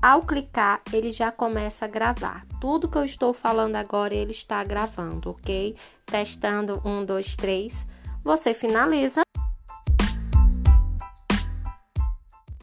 Ao clicar, ele já começa a gravar. Tudo que eu estou falando agora, ele está gravando, ok? Testando um, dois, três. Você finaliza